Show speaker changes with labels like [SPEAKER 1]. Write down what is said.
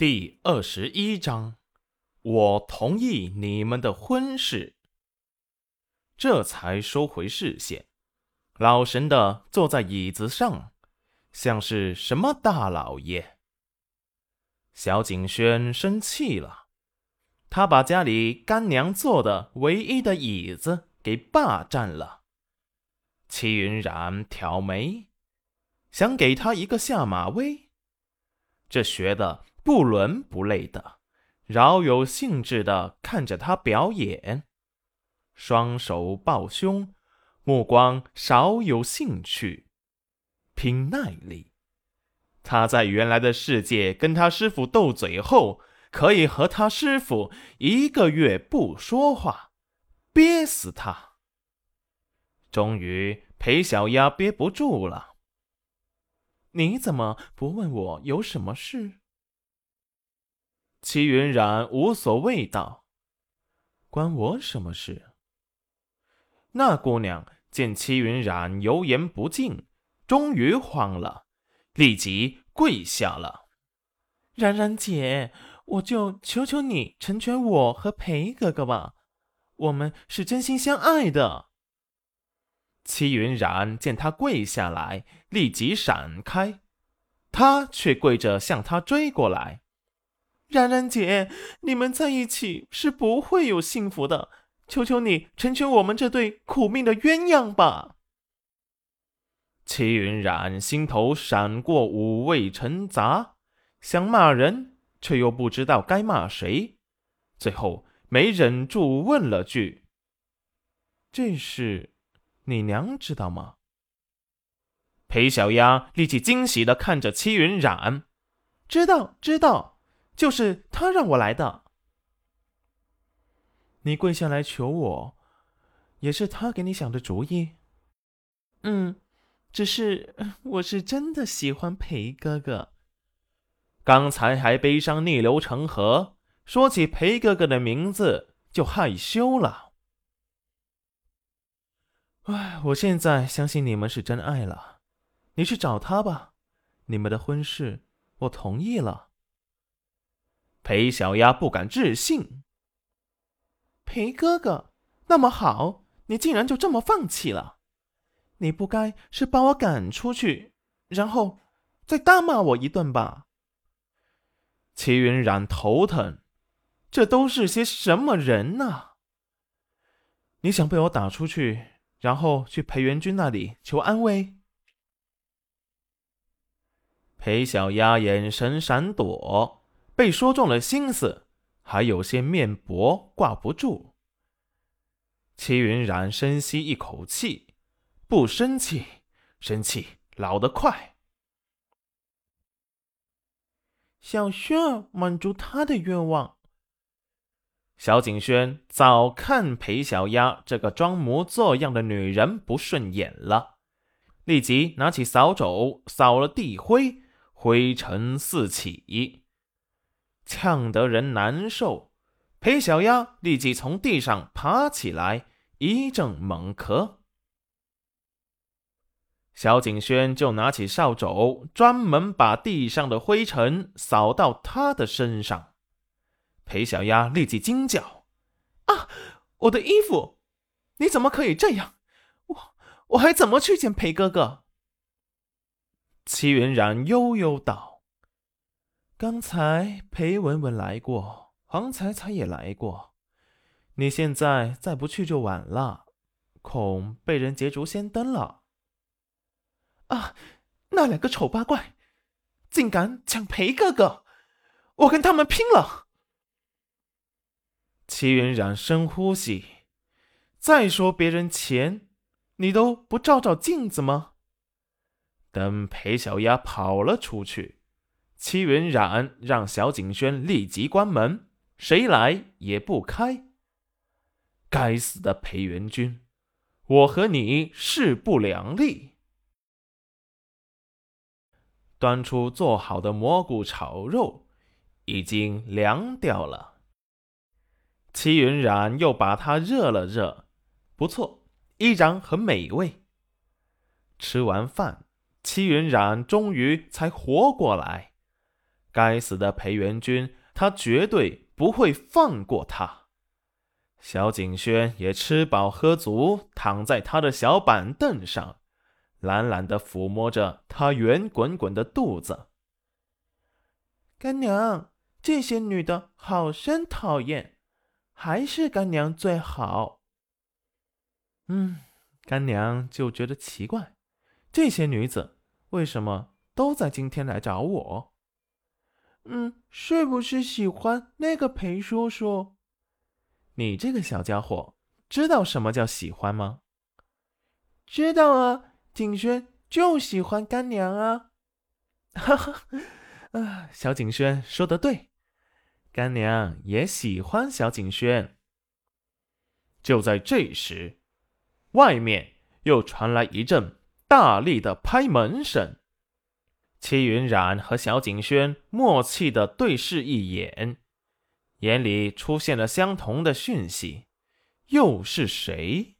[SPEAKER 1] 第二十一章，我同意你们的婚事。这才收回视线，老神的坐在椅子上，像是什么大老爷。小景轩生气了，他把家里干娘坐的唯一的椅子给霸占了。齐云然挑眉，想给他一个下马威。这学的。不伦不类的，饶有兴致的看着他表演，双手抱胸，目光少有兴趣，拼耐力。他在原来的世界跟他师傅斗嘴后，可以和他师傅一个月不说话，憋死他。终于，裴小丫憋不住了：“你怎么不问我有什么事？”齐云染无所谓道：“关我什么事？”那姑娘见齐云染油盐不进，终于慌了，立即跪下了：“冉冉姐，我就求求你成全我和裴哥哥吧，我们是真心相爱的。”齐云染见他跪下来，立即闪开，他却跪着向他追过来。冉冉姐，你们在一起是不会有幸福的。求求你成全我们这对苦命的鸳鸯吧！齐云冉心头闪过五味陈杂，想骂人，却又不知道该骂谁，最后没忍住问了句：“这事，你娘知道吗？”裴小丫立即惊喜的看着戚云染：“知道，知道。”就是他让我来的。你跪下来求我，也是他给你想的主意。嗯，只是 我是真的喜欢裴哥哥。刚才还悲伤逆流成河，说起裴哥哥的名字就害羞了。哎，我现在相信你们是真爱了。你去找他吧，你们的婚事我同意了。裴小丫不敢置信。裴哥哥，那么好，你竟然就这么放弃了？你不该是把我赶出去，然后再大骂我一顿吧？齐云染头疼，这都是些什么人呐？你想被我打出去，然后去裴元君那里求安慰？裴小丫眼神闪躲。被说中了心思，还有些面薄挂不住。齐云染深吸一口气，不生气，生气老得快。小轩满足他的愿望。小景轩早看裴小丫这个装模作样的女人不顺眼了，立即拿起扫帚扫了地灰，灰尘四起。呛得人难受，裴小丫立即从地上爬起来，一阵猛咳。小景轩就拿起扫帚，专门把地上的灰尘扫到他的身上。裴小丫立即惊叫：“啊，我的衣服！你怎么可以这样？我我还怎么去见裴哥哥？”戚云然悠悠道。刚才裴文文来过，黄彩彩也来过。你现在再不去就晚了，恐被人捷足先登了。啊！那两个丑八怪，竟敢抢裴哥哥，我跟他们拼了！齐云染深呼吸，再说别人钱，你都不照照镜子吗？等裴小丫跑了出去。戚云染让小景轩立即关门，谁来也不开。该死的裴元君，我和你势不两立。端出做好的蘑菇炒肉，已经凉掉了。戚云染又把它热了热，不错，依然很美味。吃完饭，戚云染终于才活过来。该死的裴元君，他绝对不会放过他。小景轩也吃饱喝足，躺在他的小板凳上，懒懒的抚摸着他圆滚滚的肚子。
[SPEAKER 2] 干娘，这些女的好生讨厌，还是干娘最好。
[SPEAKER 1] 嗯，干娘就觉得奇怪，这些女子为什么都在今天来找我？
[SPEAKER 2] 嗯，是不是喜欢那个裴叔叔？
[SPEAKER 1] 你这个小家伙，知道什么叫喜欢吗？
[SPEAKER 2] 知道啊，景轩就喜欢干娘啊！
[SPEAKER 1] 哈哈，啊，小景轩说的对，干娘也喜欢小景轩。就在这时，外面又传来一阵大力的拍门声。戚云染和小景轩默契的对视一眼。眼里出现了相同的讯息，又是谁？